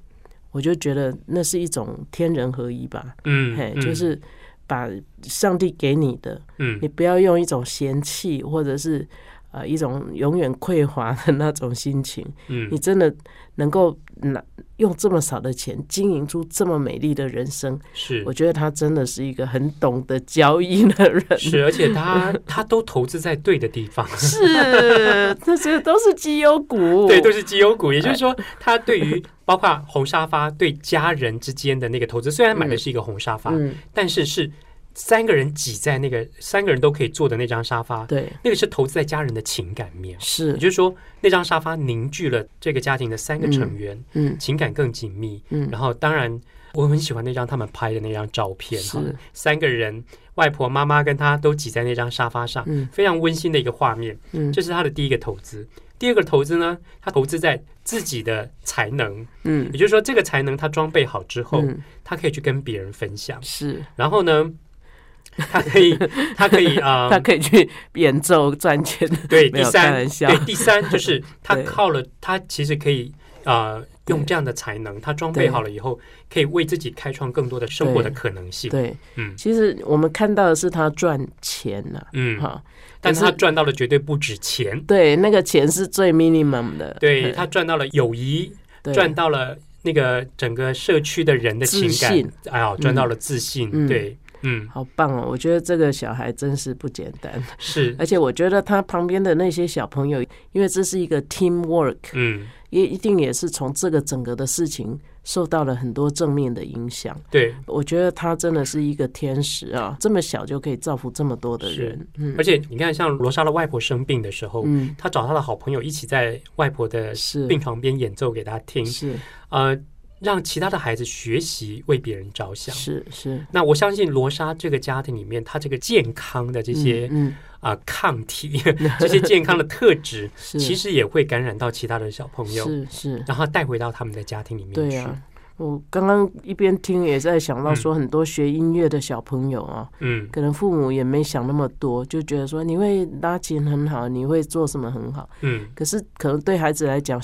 Speaker 2: 我就觉得那是一种天人合一吧，嗯，嘿，就是把上帝给你的，嗯，你不要用一种嫌弃或者是。啊，一种永远匮乏的那种心情。嗯，你真的能够拿用这么少的钱经营出这么美丽的人生，
Speaker 3: 是
Speaker 2: 我觉得他真的是一个很懂得交易的人。
Speaker 3: 是，而且他 他都投资在对的地方。
Speaker 2: 是，这些都是绩优股。
Speaker 3: 对，都是绩优股。也就是说，他对于包括红沙发对家人之间的那个投资，虽然买的是一个红沙发，但是是。三个人挤在那个三个人都可以坐的那张沙发，
Speaker 2: 对，
Speaker 3: 那个是投资在家人的情感面，
Speaker 2: 是，也
Speaker 3: 就是说那张沙发凝聚了这个家庭的三个成员，嗯，情感更紧密，嗯，然后当然我很喜欢那张他们拍的那张照片，哈，三个人外婆妈妈跟他都挤在那张沙发上，嗯，非常温馨的一个画面，嗯，这是他的第一个投资，第二个投资呢，他投资在自己的才能，嗯，也就是说这个才能他装备好之后，他可以去跟别人分享，
Speaker 2: 是，
Speaker 3: 然后呢？他可以，他可以啊，
Speaker 2: 他可以去演奏赚钱。
Speaker 3: 对，第三，对，第三就是他靠了，他其实可以啊，用这样的才能，他装备好了以后，可以为自己开创更多的生活的可能性。
Speaker 2: 对，嗯，其实我们看到的是他赚钱了，嗯，哈，
Speaker 3: 但是他赚到了绝对不止钱。
Speaker 2: 对，那个钱是最 minimum 的。
Speaker 3: 对他赚到了友谊，赚到了那个整个社区的人的情感，哎呀，赚到了自信，对。
Speaker 2: 嗯，好棒哦！我觉得这个小孩真是不简单，
Speaker 3: 是，
Speaker 2: 而且我觉得他旁边的那些小朋友，因为这是一个 team work，嗯，也一定也是从这个整个的事情受到了很多正面的影响。
Speaker 3: 对，
Speaker 2: 我觉得他真的是一个天使啊！这么小就可以造福这么多的人，
Speaker 3: 嗯，而且你看，像罗莎的外婆生病的时候，嗯，他找他的好朋友一起在外婆的病床边演奏给他听，
Speaker 2: 是，
Speaker 3: 呃。让其他的孩子学习为别人着想，
Speaker 2: 是是。
Speaker 3: 那我相信罗莎这个家庭里面，他这个健康的这些啊抗体，这些健康的特质，其实也会感染到其他的小朋友，
Speaker 2: 是是。
Speaker 3: 然后带回到他们的家庭里面
Speaker 2: 去。对啊，我刚刚一边听也在想到说，很多学音乐的小朋友啊，嗯，可能父母也没想那么多，就觉得说你会拉琴很好，你会做什么很好，嗯。可是可能对孩子来讲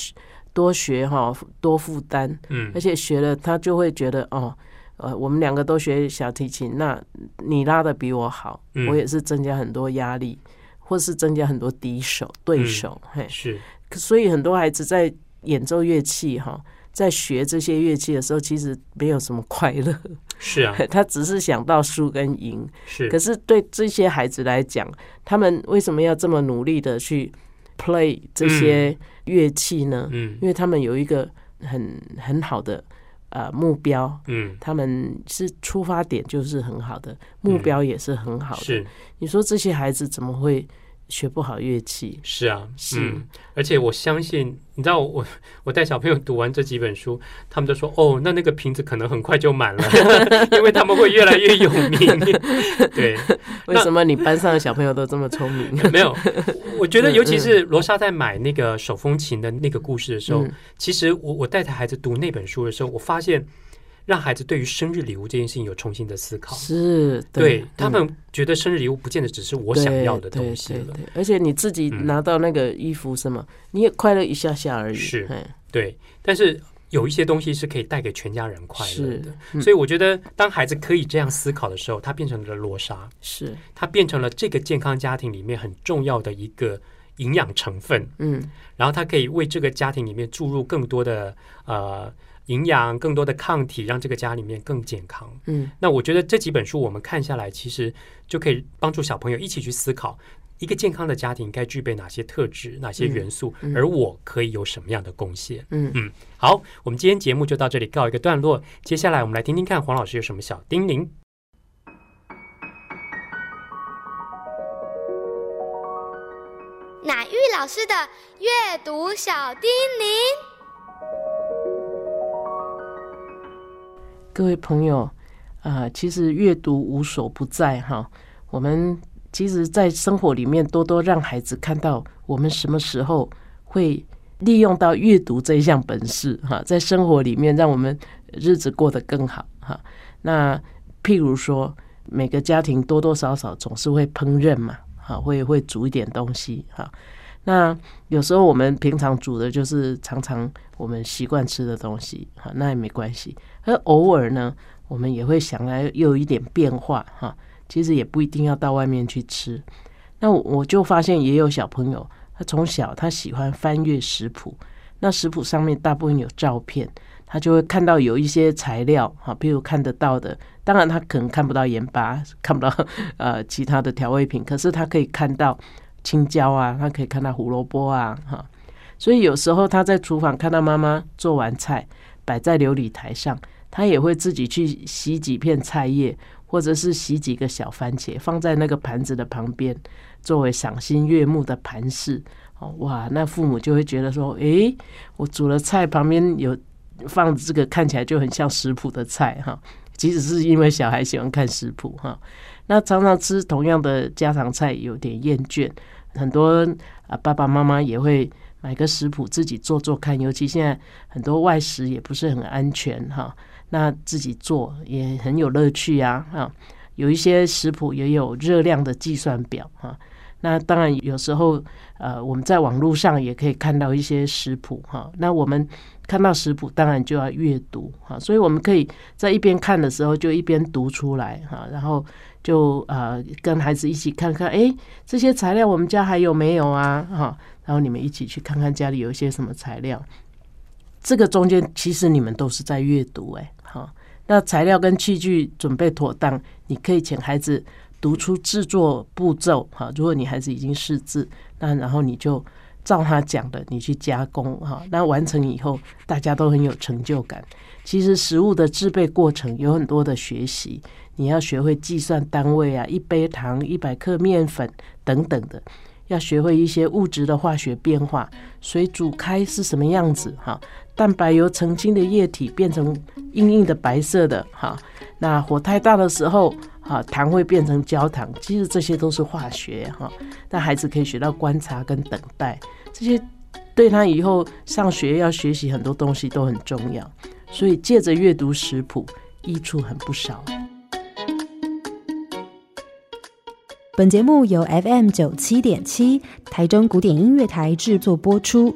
Speaker 2: 多学哈，多负担，嗯，而且学了他就会觉得哦，呃，我们两个都学小提琴，那你拉的比我好，我也是增加很多压力，或是增加很多敌手对手，嘿，
Speaker 3: 是，
Speaker 2: 所以很多孩子在演奏乐器哈，在学这些乐器的时候，其实没有什么快乐，
Speaker 3: 是啊，
Speaker 2: 他只是想到输跟赢，
Speaker 3: 是，
Speaker 2: 可是对这些孩子来讲，他们为什么要这么努力的去 play 这些？乐器呢？嗯，因为他们有一个很很好的呃目标，嗯，他们是出发点就是很好的，目标也是很好的。
Speaker 3: 是，
Speaker 2: 你说这些孩子怎么会？学不好乐器
Speaker 3: 是啊，
Speaker 2: 是，
Speaker 3: 而且我相信，你知道，我 我带小朋友读完这几本书，他们都说，哦，那那个瓶子可能很快就满了，因为他们会越来越有名。对，
Speaker 2: 为什么你班上的小朋友都这么聪明？
Speaker 3: 没有，我觉得，尤其是罗莎在买那个手风琴的那个故事的时候，其实我我带着孩子读那本书的时候，我发现。让孩子对于生日礼物这件事情有重新的思考，
Speaker 2: 是
Speaker 3: 对他们觉得生日礼物不见得只是我想要的东西了，
Speaker 2: 而且你自己拿到那个衣服什么，你也快乐一下下而已。
Speaker 3: 是，对，但是有一些东西是可以带给全家人快乐的，所以我觉得当孩子可以这样思考的时候，他变成了罗莎，
Speaker 2: 是
Speaker 3: 他变成了这个健康家庭里面很重要的一个营养成分。嗯，然后他可以为这个家庭里面注入更多的呃。营养更多的抗体，让这个家里面更健康。嗯，那我觉得这几本书我们看下来，其实就可以帮助小朋友一起去思考，一个健康的家庭该具备哪些特质、哪些元素，而我可以有什么样的贡献。嗯嗯，好，我们今天节目就到这里告一个段落。接下来我们来听听看黄老师有什么小叮咛。
Speaker 5: 玉老师的阅读小叮咛。
Speaker 2: 各位朋友，啊，其实阅读无所不在哈。我们其实，在生活里面多多让孩子看到，我们什么时候会利用到阅读这一项本事哈，在生活里面让我们日子过得更好哈。那譬如说，每个家庭多多少少总是会烹饪嘛，哈，会会煮一点东西哈。那有时候我们平常煮的就是常常我们习惯吃的东西，哈，那也没关系。而偶尔呢，我们也会想来又有一点变化，哈，其实也不一定要到外面去吃。那我就发现也有小朋友，他从小他喜欢翻阅食谱，那食谱上面大部分有照片，他就会看到有一些材料，哈，比如看得到的，当然他可能看不到盐巴，看不到呃其他的调味品，可是他可以看到。青椒啊，他可以看到胡萝卜啊，哈，所以有时候他在厨房看到妈妈做完菜摆在琉璃台上，他也会自己去洗几片菜叶，或者是洗几个小番茄放在那个盘子的旁边，作为赏心悦目的盘饰。哦，哇，那父母就会觉得说，诶，我煮了菜旁边有 放这个，看起来就很像食谱的菜哈。即使是因为小孩喜欢看食谱哈。那常常吃同样的家常菜有点厌倦，很多啊爸爸妈妈也会买个食谱自己做做看，尤其现在很多外食也不是很安全哈，那自己做也很有乐趣呀哈，有一些食谱也有热量的计算表哈，那当然有时候呃我们在网络上也可以看到一些食谱哈，那我们。看到食谱，当然就要阅读哈，所以我们可以在一边看的时候，就一边读出来哈，然后就呃跟孩子一起看看，哎，这些材料我们家还有没有啊？哈，然后你们一起去看看家里有一些什么材料。这个中间其实你们都是在阅读，哎，哈，那材料跟器具准备妥当，你可以请孩子读出制作步骤哈。如果你孩子已经识字，那然后你就。照他讲的，你去加工哈，那完成以后，大家都很有成就感。其实食物的制备过程有很多的学习，你要学会计算单位啊，一杯糖、一百克面粉等等的，要学会一些物质的化学变化，水煮开是什么样子哈，蛋白由澄清的液体变成硬硬的白色的哈，那火太大的时候。啊，糖会变成焦糖，其实这些都是化学哈。但孩子可以学到观察跟等待，这些对他以后上学要学习很多东西都很重要。所以借着阅读食谱，益处很不少。
Speaker 1: 本节目由 FM 九七点七台中古典音乐台制作播出，